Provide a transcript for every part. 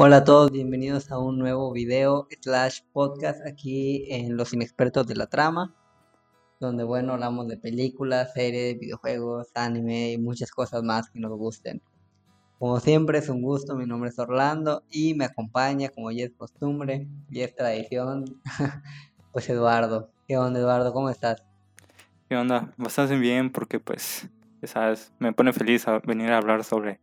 Hola a todos, bienvenidos a un nuevo video slash podcast aquí en Los Inexpertos de la Trama, donde bueno, hablamos de películas, series, videojuegos, anime y muchas cosas más que nos gusten. Como siempre es un gusto, mi nombre es Orlando y me acompaña, como ya es costumbre y es tradición, pues Eduardo. ¿Qué onda Eduardo? ¿Cómo estás? ¿Qué onda? Bastante bien porque pues, me pone feliz venir a hablar sobre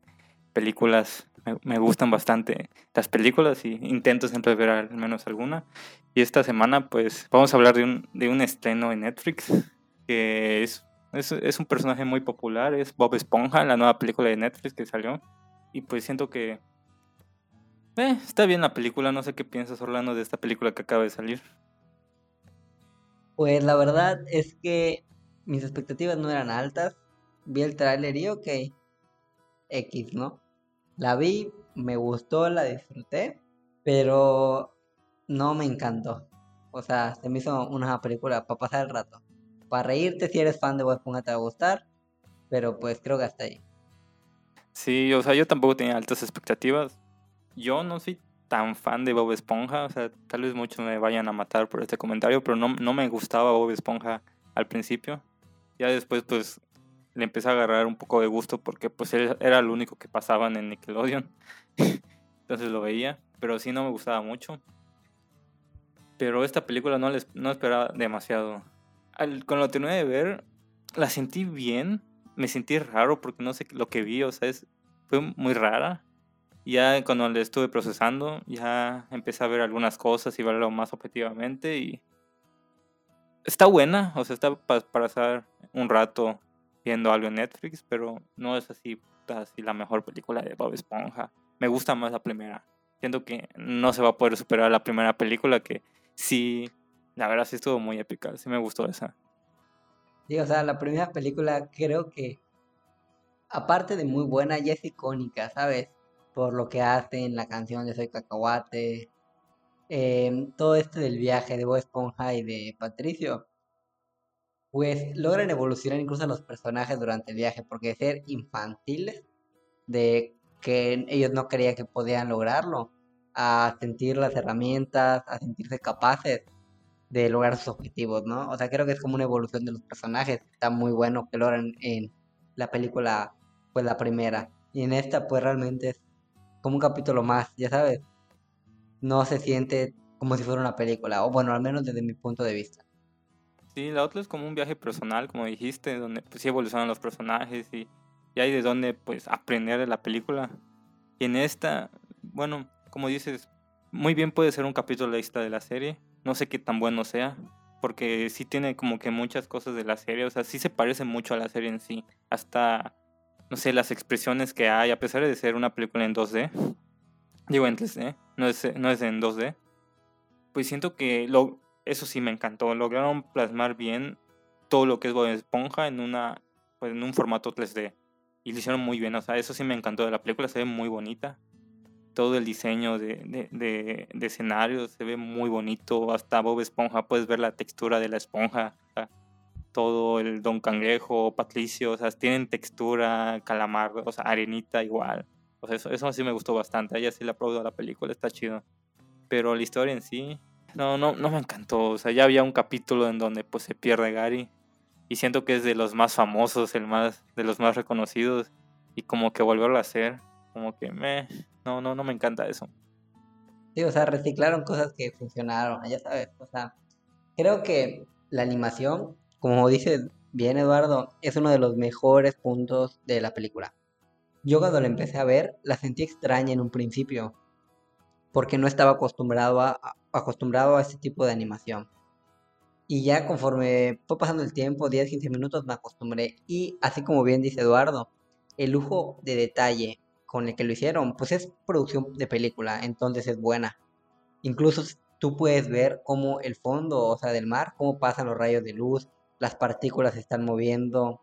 películas me, gustan bastante las películas y intento siempre ver al menos alguna. Y esta semana pues vamos a hablar de un, de un estreno en Netflix que es, es, es, un personaje muy popular, es Bob Esponja, la nueva película de Netflix que salió. Y pues siento que eh, está bien la película, no sé qué piensas Orlando de esta película que acaba de salir. Pues la verdad es que mis expectativas no eran altas. Vi el tráiler y ok, X, ¿no? La vi, me gustó, la disfruté, pero no me encantó. O sea, se me hizo una película para pasar el rato. Para reírte, si eres fan de Bob Esponja te va a gustar, pero pues creo que hasta ahí. Sí, o sea, yo tampoco tenía altas expectativas. Yo no soy tan fan de Bob Esponja, o sea, tal vez muchos me vayan a matar por este comentario, pero no, no me gustaba Bob Esponja al principio. Ya después, pues, le empecé a agarrar un poco de gusto porque pues él era el único que pasaban en Nickelodeon. Entonces lo veía, pero sí no me gustaba mucho. Pero esta película no, les, no esperaba demasiado. Al, cuando lo terminé de ver, la sentí bien. Me sentí raro porque no sé lo que vi, o sea, es, fue muy rara. Ya cuando le estuve procesando, ya empecé a ver algunas cosas y verlo más objetivamente y... Está buena, o sea, está para pasar un rato viendo algo en Netflix, pero no es así, así la mejor película de Bob Esponja. Me gusta más la primera. Siento que no se va a poder superar la primera película que sí, la verdad sí estuvo muy épica, sí me gustó esa. Sí, o sea, la primera película creo que, aparte de muy buena, ya es icónica, ¿sabes? Por lo que hace en la canción de Soy Cacahuate, eh, todo este del viaje de Bob Esponja y de Patricio, pues logran evolucionar incluso los personajes durante el viaje, porque ser infantiles, de que ellos no creían que podían lograrlo, a sentir las herramientas, a sentirse capaces de lograr sus objetivos, ¿no? O sea, creo que es como una evolución de los personajes, está muy bueno que logran en la película, pues la primera, y en esta pues realmente es como un capítulo más, ya sabes, no se siente como si fuera una película, o bueno, al menos desde mi punto de vista. Sí, la otra es como un viaje personal, como dijiste, donde pues sí evolucionan los personajes y, hay de dónde pues aprender de la película. Y en esta, bueno, como dices, muy bien puede ser un capítulo extra de la serie. No sé qué tan bueno sea, porque sí tiene como que muchas cosas de la serie, o sea, sí se parece mucho a la serie en sí. Hasta, no sé, las expresiones que hay, a pesar de ser una película en 2D, digo en 3D, no es, no es en 2D, pues siento que lo, eso sí me encantó. Lograron plasmar bien todo lo que es Bob Esponja en una pues, en un formato 3D. Y lo hicieron muy bien. O sea, eso sí me encantó de la película. Se ve muy bonita. Todo el diseño de, de, de, escenarios se ve muy bonito. Hasta Bob Esponja puedes ver la textura de la esponja. todo el Don Cangrejo, Patricio, o sea, tienen textura, calamar, o sea, arenita igual. O sea, eso, eso sí me gustó bastante. Ella sí le aplaudo a la película, está chido. Pero la historia en sí, no, no, no me encantó. O sea, ya había un capítulo en donde pues se pierde Gary. Y siento que es de los más famosos, el más, de los más reconocidos. Y como que volverlo a hacer, como que me. No, no, no me encanta eso. Sí, o sea, reciclaron cosas que funcionaron, ya sabes. O sea, creo que la animación, como dice bien Eduardo, es uno de los mejores puntos de la película. Yo cuando la empecé a ver, la sentí extraña en un principio porque no estaba acostumbrado a, acostumbrado a este tipo de animación. Y ya conforme fue pasando el tiempo, 10, 15 minutos, me acostumbré. Y así como bien dice Eduardo, el lujo de detalle con el que lo hicieron, pues es producción de película, entonces es buena. Incluso tú puedes ver cómo el fondo, o sea, del mar, cómo pasan los rayos de luz, las partículas están moviendo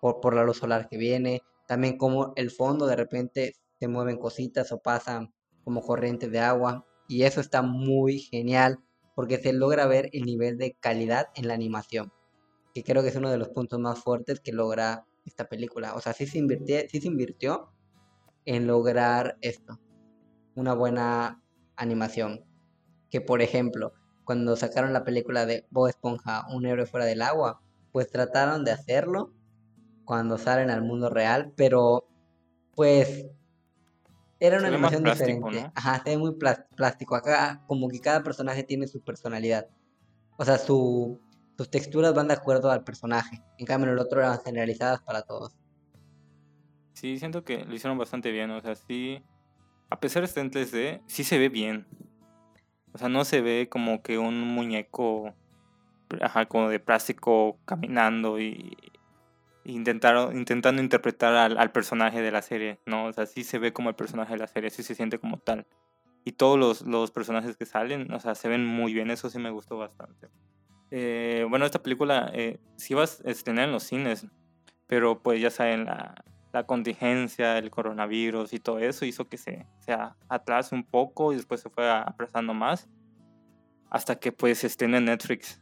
por, por la luz solar que viene, también cómo el fondo de repente se mueven cositas o pasan como corriente de agua. Y eso está muy genial porque se logra ver el nivel de calidad en la animación. Que creo que es uno de los puntos más fuertes que logra esta película. O sea, sí se invirtió, sí se invirtió en lograr esto. una buena animación. Que por ejemplo, cuando sacaron la película de Bob Esponja, un héroe fuera del agua, pues trataron de hacerlo cuando salen al mundo real, pero pues era una animación diferente. Ajá, se ve muy plástico. Acá como que cada personaje tiene su personalidad. O sea, su, sus texturas van de acuerdo al personaje. En cambio, en el otro eran generalizadas para todos. Sí, siento que lo hicieron bastante bien. O sea, sí. A pesar de estar en 3D, sí se ve bien. O sea, no se ve como que un muñeco ajá, como de plástico caminando y, intentaron, intentando interpretar al, personaje de la serie, ¿no? O sea, sí se ve como el personaje de la serie, sí se siente como tal. Y todos los, los personajes que salen, o sea, se ven muy bien, eso sí me gustó bastante. Eh, bueno, esta película eh, sí va a estrenar en los cines, pero pues ya saben, la, la contingencia, el coronavirus y todo eso hizo que se, se atrase un poco y después se fue aplazando más hasta que pues estén en Netflix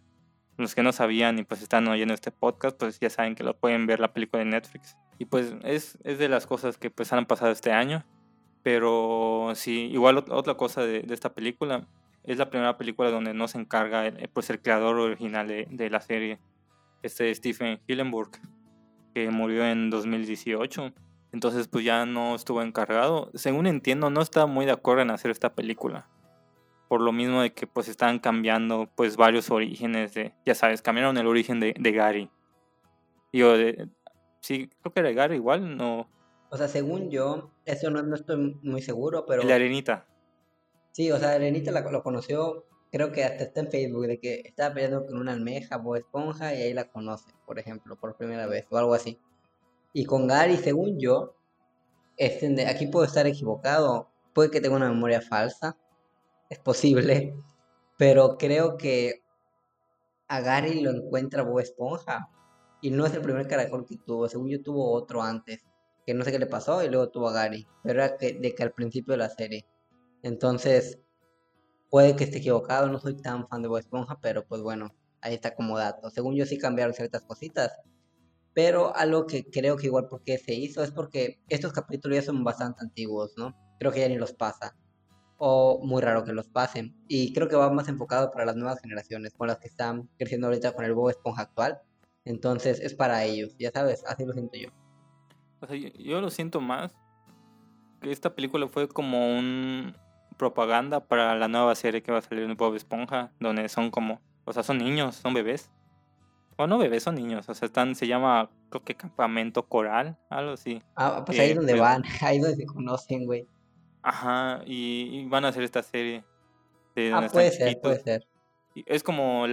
los que no sabían y pues están oyendo este podcast, pues ya saben que lo pueden ver la película de Netflix. Y pues es, es de las cosas que pues han pasado este año. Pero sí, igual otra cosa de, esta película, es la primera película donde no se encarga el, pues el creador original de, de la serie, este Stephen Hillenburg, que murió en 2018. Entonces pues ya no estuvo encargado. Según entiendo, no está muy de acuerdo en hacer esta película por lo mismo de que pues estaban cambiando pues varios orígenes de, ya sabes, cambiaron el origen de, de Gary. Y yo, de, sí, creo que era Gary igual, no. O sea, según yo, eso no, no estoy muy seguro, pero... El Arenita. Sí, o sea, Arenita lo conoció, creo que hasta está en Facebook, de que estaba peleando con una almeja o esponja y ahí la conoce, por ejemplo, por primera vez, o algo así. Y con Gary, según yo, este, aquí puedo estar equivocado, puede que tenga una memoria falsa, es posible, pero creo que a Gary lo encuentra Bob Esponja y no es el primer caracol que tuvo, según yo tuvo otro antes, que no sé qué le pasó y luego tuvo a Gary, pero era que, de que al principio de la serie. Entonces, puede que esté equivocado, no soy tan fan de Bob Esponja, pero pues bueno, ahí está como dato. Según yo sí cambiaron ciertas cositas, pero algo que creo que igual porque se hizo es porque estos capítulos ya son bastante antiguos, ¿no? Creo que ya ni los pasa o muy raro que los pasen. Y creo que va más enfocado para las nuevas generaciones, con las que están creciendo ahorita con el Bob Esponja actual. Entonces es para ellos, ya sabes, así lo siento yo. O sea, yo, lo siento más que esta película fue como un propaganda para la nueva serie que va a salir de Bob Esponja, donde son como, o sea, son niños, son bebés. O no bebés, son niños, o sea, están, se llama, creo que campamento coral, algo así. Ah, pues ahí es donde van, ahí donde se conocen, güey. Ajá, y, van a hacer esta serie. De ah, puede ser, puede ser. Es como,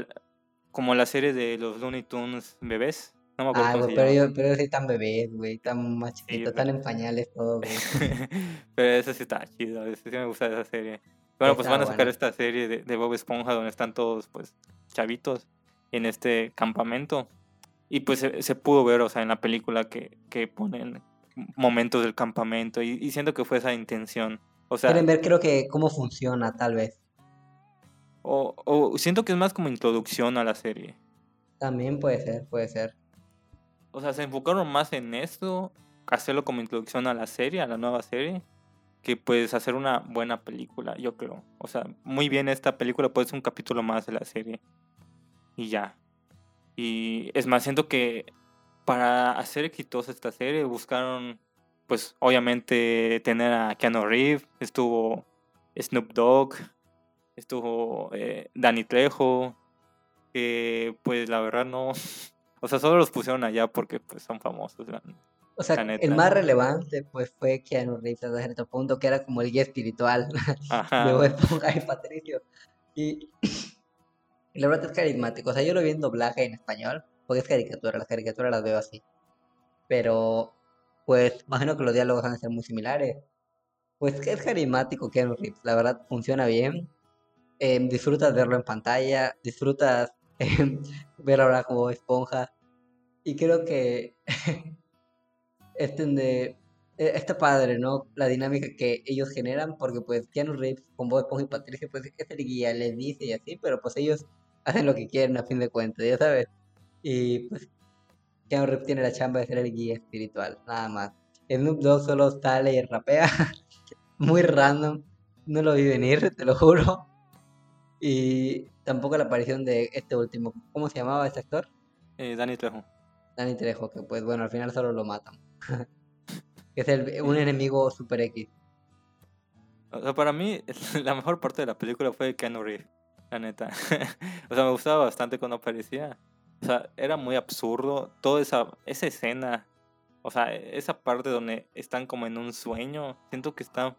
como la serie de los Looney Tunes bebés. No me acuerdo ah, pero, yo, pero yo soy tan bebés, güey, tan más chiquito, tan en pañales todo, güey. pero eso sí está chido, sí me gusta esa serie. Bueno, pues van a sacar esta serie de, de, Bob Esponja donde están todos, pues, chavitos en este campamento. Y pues se, se pudo ver, o sea, en la película que, que ponen momentos del campamento y, siento que fue esa intención. O sea, Quieren ver creo que cómo funciona tal vez. O, o siento que es más como introducción a la serie. También puede ser, puede ser. O sea, se enfocaron más en esto, hacerlo como introducción a la serie, a la nueva serie, que pues hacer una buena película, yo creo. O sea, muy bien esta película puede ser un capítulo más de la serie. Y ya. Y es más, siento que para hacer exitosa esta serie buscaron, pues obviamente tener a Keanu Reeves, estuvo Snoop Dogg, estuvo eh, Danny Trejo, que pues la verdad no, o sea, solo los pusieron allá porque pues son famosos. o sea, el más relevante pues fue Keanu Reeves a cierto punto, que era como el guía espiritual de Patricio. Y la verdad es carismático, o sea, yo lo vi en doblaje en español porque es caricatura, las caricaturas las veo así. Pero, pues, imagino que los diálogos van a ser muy similares. Pues es carismático Keanu Reeves, la verdad funciona bien. Em, disfrutas verlo en pantalla, disfrutas eh, ver ahora como esponja. Y creo que este e, está padre, ¿no? La dinámica que ellos generan, porque pues Keanu Reeves con Bob Esponja y Patricia, pues es el guía, les dice y así, pero pues ellos hacen lo que quieren a fin de cuentas, ya sabes. Y pues Keanu Reeves tiene la chamba de ser el guía espiritual, nada más. Snoop Dogg solo sale y rapea, muy random. no lo vi venir, te lo juro. Y tampoco la aparición de este último. ¿Cómo se llamaba este actor? Eh, Dani Trejo. Dani Trejo, que pues bueno, al final solo lo matan. es el, un enemigo super X. O sea, para mí, la mejor parte de la película fue Keanu Reeves, la neta. o sea, me gustaba bastante cuando aparecía. O sea, era muy absurdo toda esa, esa escena. O sea, esa parte donde están como en un sueño. Siento que está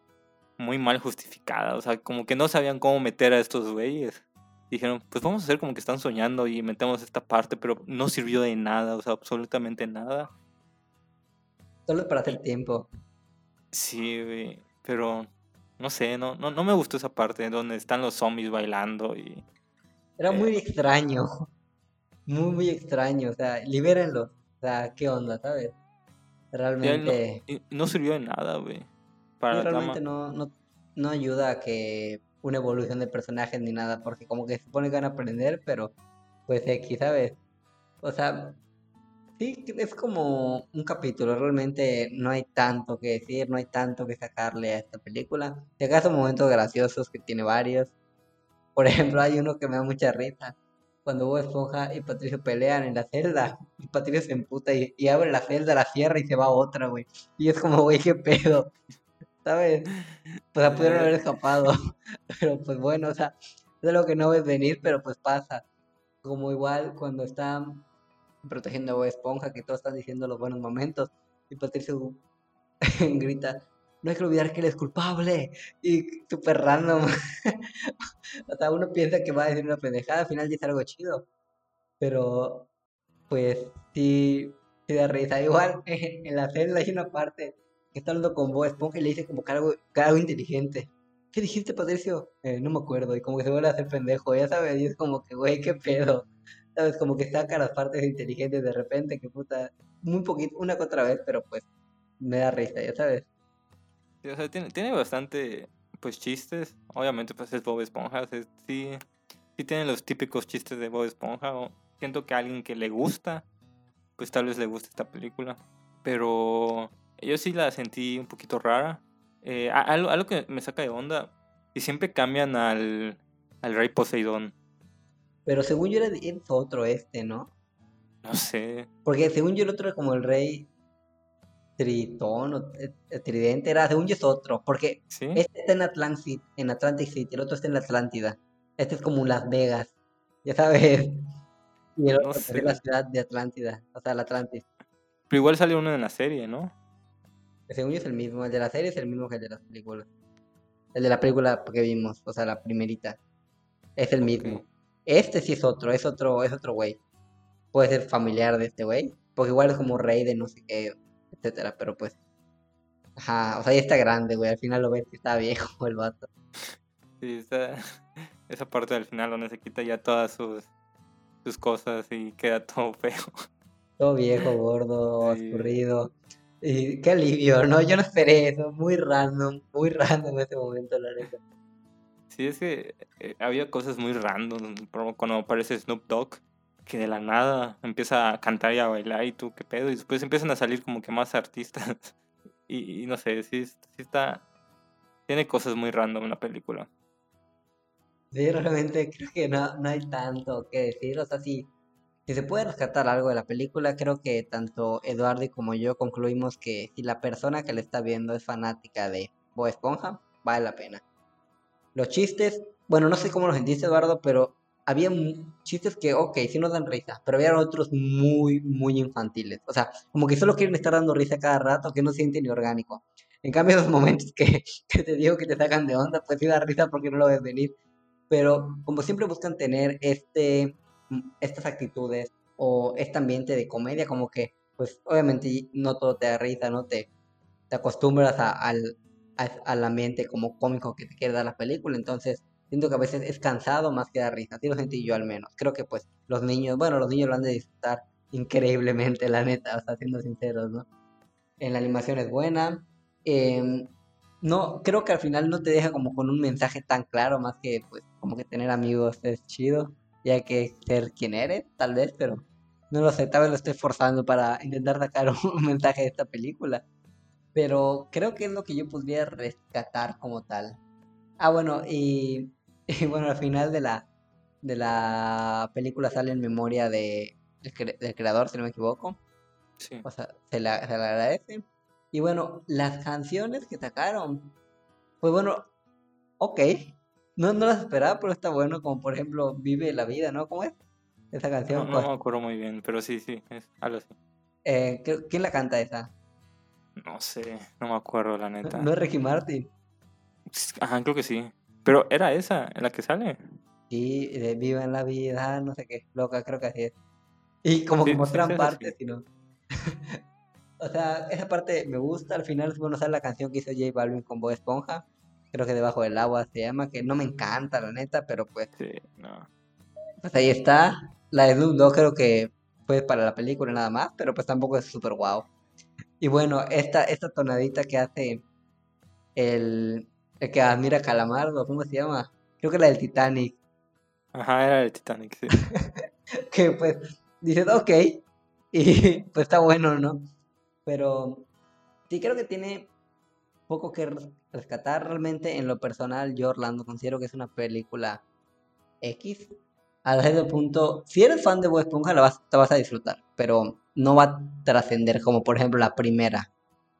muy mal justificada. O sea, como que no sabían cómo meter a estos güeyes. Dijeron, pues vamos a hacer como que están soñando y metemos esta parte, pero no sirvió de nada, o sea, absolutamente nada. Solo para hacer tiempo. Sí, güey, pero no sé, no, no, no me gustó esa parte donde están los zombies bailando y... Era muy eh, extraño, muy, muy extraño, o sea, libérenlo, o sea, ¿qué onda, sabes? Realmente... No, sirvió de nada, güey. Para realmente no, no, no ayuda a que una evolución de personajes ni nada, porque como que se supone que van a aprender, pero pues X, ¿sabes? O sea, sí, es como un capítulo, realmente no hay tanto que decir, no hay tanto que sacarle a esta película. Si acaso momentos graciosos que tiene varios. Por ejemplo, hay uno que me da mucha risa. Cuando Bob Esponja y Patricio pelean en la celda, y Patricio se emputa y, abre la celda, la cierra y se va a otra, güey. Y es como, güey, qué pedo. ¿sabes? Pues pudieron haber escapado. Pero pues bueno, o sea, es lo que no ves venir, pero pues pasa. Como igual cuando están protegiendo a Bob Esponja, que todos están diciendo los buenos momentos, y Patricio grita, no hay que olvidar que él es culpable, y súper random. o sea, uno piensa que va a decir una pendejada, al final dice algo chido. Pero, pues, sí, sí da risa. Igual, en la celda hay una parte que está hablando con Bob Esponja y le dice como que algo, algo inteligente. ¿Qué dijiste, Patricio? Eh, no me acuerdo. Y como que se vuelve a hacer pendejo, ya sabes. Y es como que, güey, qué pedo. ¿Sabes? Como que saca las partes inteligentes de repente, que puta. Muy poquito, una que otra vez, pero pues me da risa, ya sabes. O sea, tiene, tiene bastante, pues, chistes. Obviamente, pues es Bob Esponja. sí, sí tiene los típicos chistes de Bob Esponja. O siento que a alguien que le gusta, pues tal vez le guste esta película. Pero yo sí la sentí un poquito rara. Eh, algo, que me saca de onda, y siempre cambian al, al rey Poseidón. Pero según yo era otro este, ¿no? No sé. Porque según yo el otro era como el rey Tritón o eh, eh, Tridente, era, según yo es otro. Porque este está en Atlantic, en Atlantic City, el otro está en la Atlántida. Este es como Las Vegas, ya sabes. Y el otro es la ciudad de Atlántida, o sea, la Atlantis. Pero igual sale uno en la serie, ¿no? Según yo es el mismo, el de la serie es el mismo que el de las películas. El de la película que vimos, o sea, la primerita. Es el mismo. Este sí es otro, es otro, es otro güey. Puede ser familiar de este güey. Porque igual es como rey de no sé qué, etcétera, pero pues. Ajá, o sea, ya está grande, güey. Al final lo ves que está viejo el vato. Sí, está. Esa parte del final donde se quita ya todas sus, sus cosas y queda todo feo. Todo viejo, gordo, escurrido. Y qué alivio, ¿no? Yo no esperé eso, muy random, muy random en ese momento, la neta. Sí, es que eh, había cosas muy random, cuando aparece Snoop Dogg, que de la nada empieza a cantar y a bailar y tú, qué pedo, y después empiezan a salir como que más artistas. y, no sé, sí, sí está... Tiene cosas muy random la película. Sí, realmente creo que no, no hay tanto que decir, o sea, si se puede rescatar algo de la película, creo que tanto Eduardo como yo concluimos que si la persona que le está viendo es fanática de Bob Esponja, vale la pena. Los chistes, bueno, no sé cómo los sentiste, Eduardo, pero había chistes que, ok, sí nos dan risa, pero había otros muy, muy infantiles. O sea, como que solo quieren estar dando risa cada rato, que no siente ni orgánico. En cambio, esos momentos que, que te digo que te sacan de onda, pues sí da risa porque no lo ves venir. Pero como siempre buscan tener este estas actitudes o este ambiente de comedia, como que, pues obviamente no todo te da risa, ¿no? Te, te acostumbras al, al ambiente como cómico que te quiere dar la película, entonces siento que a veces es cansado más que dar risa, así lo sentí yo al menos. Creo que pues los niños, bueno, los niños lo han de disfrutar increíblemente, la neta, o sea, siendo sinceros, ¿no? En la animación es buena. Em, no, creo que al final no te deja como con un mensaje tan claro, más que pues como que tener amigos es chido ya que ser quien eres, tal vez, pero no lo sé, tal vez lo estoy forzando para intentar sacar un mensaje de esta película. Pero creo que es lo que yo podría rescatar como tal. Ah, bueno, y, y bueno, al final de la, de la película sale en memoria de, del cre- del creador, si no me equivoco. Sí. O sea, se la, se le agradece. Y bueno, las canciones que sacaron, pues bueno, ok. No, no las esperaba, pero está bueno, como por ejemplo Vive la Vida, ¿no? ¿Cómo es? Esa No, canción. no me acuerdo muy bien, pero sí, sí, es algo así. eh, ¿qué- ¿quién la canta esa? No sé, no me acuerdo la ¿No, neta. no es Ricky Martin? Ajá, creo que sí. Pero era esa, en la que sale. Sí, de Viva en la Vida, no sé qué, loca, creo que así es. Y como que Sí, sí, muestran sí, partes, y no. O sea, esa parte me gusta. Al final, bueno, sale la canción que hizo J Balvin con Bob Esponja. Creo que Debajo del Agua se llama, que no me encanta, la neta, pero pues, Sí, no. pues ahí está. La de Snoop Dogg creo que fue para la película nada más, pero pues tampoco es súper guau. Y bueno, esta, esta tonadita que hace el, el que admira a Calamardo, ¿cómo se llama? Creo que la del Titanic. Ajá, era el Titanic, sí. que pues dices, ok, y pues está bueno, ¿no? Pero sí creo que tiene poco que res- rescatar realmente en lo personal. Yo, Orlando, considero que es una película X. A cierto punto, si eres fan de Bob Esponja, la vas, te vas a disfrutar, pero no va a trascender como por ejemplo la primera.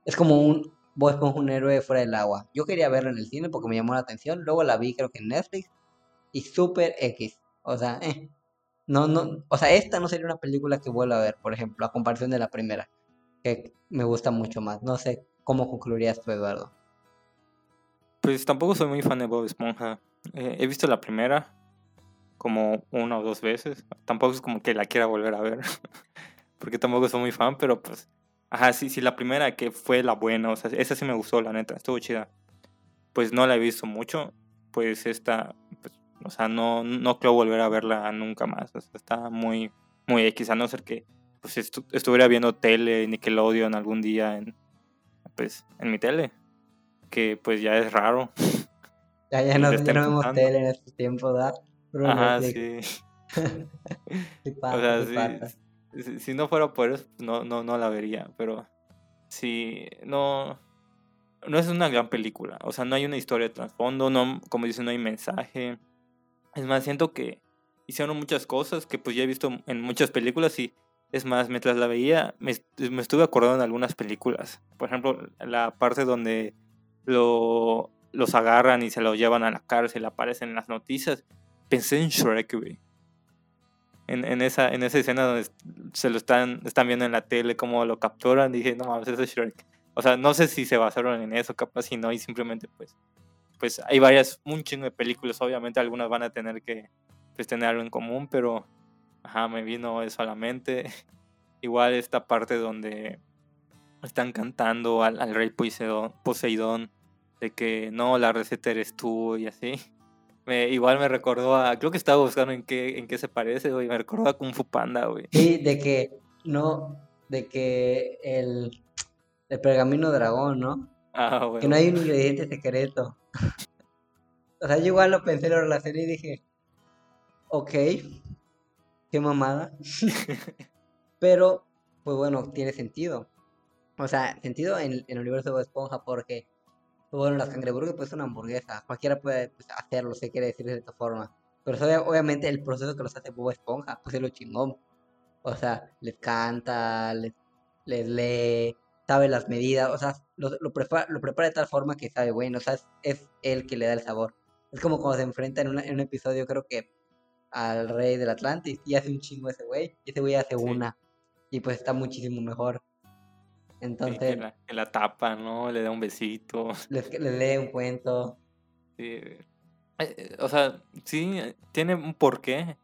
Es como un Bob Esponja, un héroe fuera del agua. Yo quería verla en el cine porque me llamó la atención, luego la vi creo que en Netflix y super X. O sea, eh. No, no, o sea, esta no sería una película que vuelva a ver, por ejemplo, a comparación de la primera, que me gusta mucho más. No sé cómo concluirías tú, Eduardo. Pues tampoco soy muy fan de Bob Esponja. Eh, he visto la primera como una o dos veces. Tampoco es como que la quiera volver a ver. Porque tampoco soy muy fan, pero pues... Ajá, sí, sí, la primera que fue la buena. O sea, esa sí me gustó, la neta. Estuvo chida. Pues no la he visto mucho. Pues esta... Pues, o sea, no, no creo volver a verla nunca más. O sea, está muy, muy X. A no ser que pues estu- estuviera viendo tele, Nickelodeon algún día en... Pues en mi tele. Que pues ya es raro. Ya, ya no, ya no vemos tele en estos tiempos, ¿verdad? Ajá, Netflix. sí. Sí O pasa, sea, sí. Si, si no fuera por eso, no, no, no la vería. Pero sí, no, no es una gran película. O sea, no hay una historia de trasfondo, no, como dicen, no hay mensaje. Es más, siento que hicieron muchas cosas que pues ya he visto en muchas películas y es más, mientras la veía, me, me estuve acordando de algunas películas. Por ejemplo, la parte donde lo, los agarran y se lo llevan a la cárcel, aparecen en las noticias. Pensé en Shrek, güey. En, en, esa, en esa escena donde se lo están, están viendo en la tele, cómo lo capturan, dije, no mames, ese es Shrek. O sea, no sé si se basaron en eso, capaz si no, y simplemente pues, pues hay varias, un chingo de películas, obviamente algunas van a tener que pues, tener algo en común, pero ajá, me vino eso a la mente. Igual esta parte donde están cantando al, al rey Poseidón, Poseidón, de que no, la receta eres tú y así. Me, igual me recordó a, creo que estaba buscando en qué, en qué se parece, güey, me recordó a Kung Fu Panda, güey. Sí, de que no, de que el, el pergamino dragón, ¿no? Ah, güey. Que no hay un ingrediente secreto. O sea, yo igual lo pensé, lo relacioné y dije, ok, qué mamada. Pero, pues bueno, tiene sentido. O sea, sentido en, en el universo de Esponja porque, bueno, las cangreburgers pues es una hamburguesa. Cualquiera puede pues, hacerlo, se quiere decir de esta forma. Pero obvia- obviamente el proceso que los hace Bob Esponja, pues es lo chingón. O sea, les canta, les, les lee, sabe las medidas, o sea, lo, lo prepara, lo prepara de tal forma que sabe bueno, o sea, es, es él que le da el sabor. Es como cuando se enfrenta en, una- en un episodio, creo que al rey del Atlantis, y hace un chingo ese güey, y ese güey hace Sí. una, y pues está muchísimo mejor. Entonces, la, que la tapa, ¿no? Le da un besito. les, les lee un cuento. Sí. Eh, eh, O sea, sí, eh, tiene un porqué.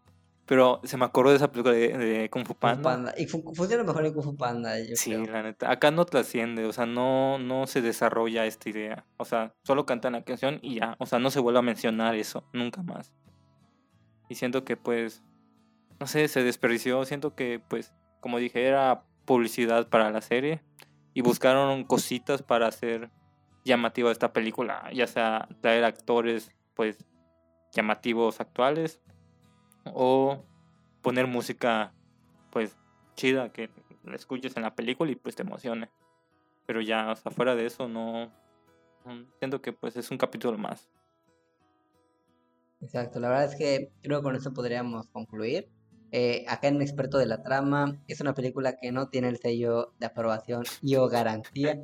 Pero se me acordó de esa película de, de Kung Fu Panda. Panda. Y fu- funciona mejor en Kung Fu Panda, yo Sí, creo. la neta. Acá no trasciende, o sea, no, no se desarrolla esta idea. O sea, solo cantan la canción y ya. O sea, no se vuelve a mencionar eso, nunca más. Y siento que pues, no sé, se desperdició. Siento que pues, como dije, era publicidad para la serie. Y buscaron cositas para hacer llamativa esta película. Ya sea traer actores pues llamativos actuales. O poner música pues chida que la escuches en la película y pues te emocione. Pero ya, o fuera de eso no... Siento que pues es un capítulo más. Exacto, la verdad es que creo que con eso podríamos concluir. Eh, acá en Experto de la Trama es una película que no tiene el sello de aprobación y o garantía,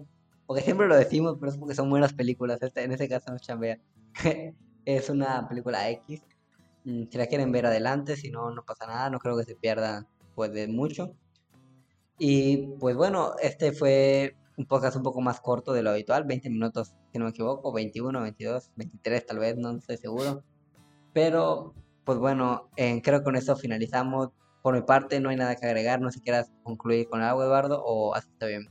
porque siempre lo decimos, pero es porque son buenas películas, este, en este caso no chambea. es una película X, mm, si la quieren ver adelante, si no, no pasa nada, no creo que se pierda pues de mucho. Y pues bueno, este fue un podcast un poco más corto de lo habitual, 20 minutos si no me equivoco, 21, 22, 23 tal vez, no estoy seguro. Pero, pues bueno, eh, creo que con eso finalizamos. Por mi parte, no hay nada que agregar. No sé si quieras concluir con algo, Eduardo, o así está bien.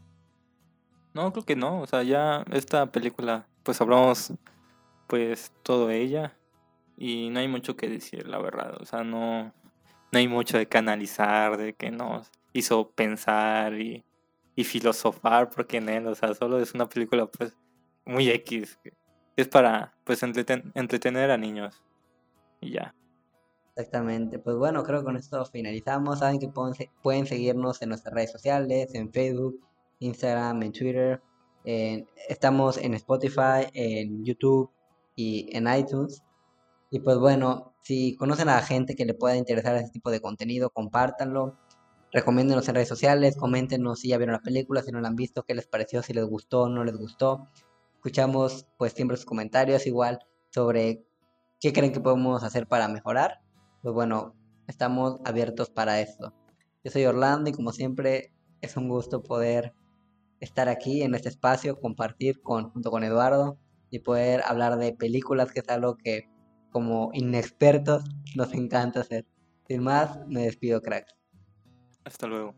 No, creo que no. O sea, ya esta película, pues hablamos, pues, todo ella. Y no hay mucho que decir, la verdad. O sea, no, no hay mucho de canalizar, de que nos hizo pensar y, y filosofar, porque en él, o sea, solo es una película, pues, muy X. Es para, pues, entretener a niños ya. Exactamente. Pues bueno, creo que con esto finalizamos. Saben que pueden, seguirnos en nuestras redes sociales, en Facebook, Instagram, en Twitter. estamos en Spotify, en YouTube y en iTunes. Y pues bueno, si conocen a la gente que le pueda interesar este tipo de contenido, compártanlo. Recomiéndenos en redes sociales, coméntenos si ya vieron la película, si no la han visto, qué les pareció, si les gustó no les gustó. Escuchamos pues siempre sus comentarios igual sobre ¿Qué creen que podemos hacer para mejorar? Pues bueno, estamos abiertos para esto. Yo soy Orlando y como siempre es un gusto poder estar aquí en este espacio, compartir con, junto con Eduardo y poder hablar de películas, que es algo que como inexpertos nos encanta hacer. Sin más, me despido, cracks. Hasta luego.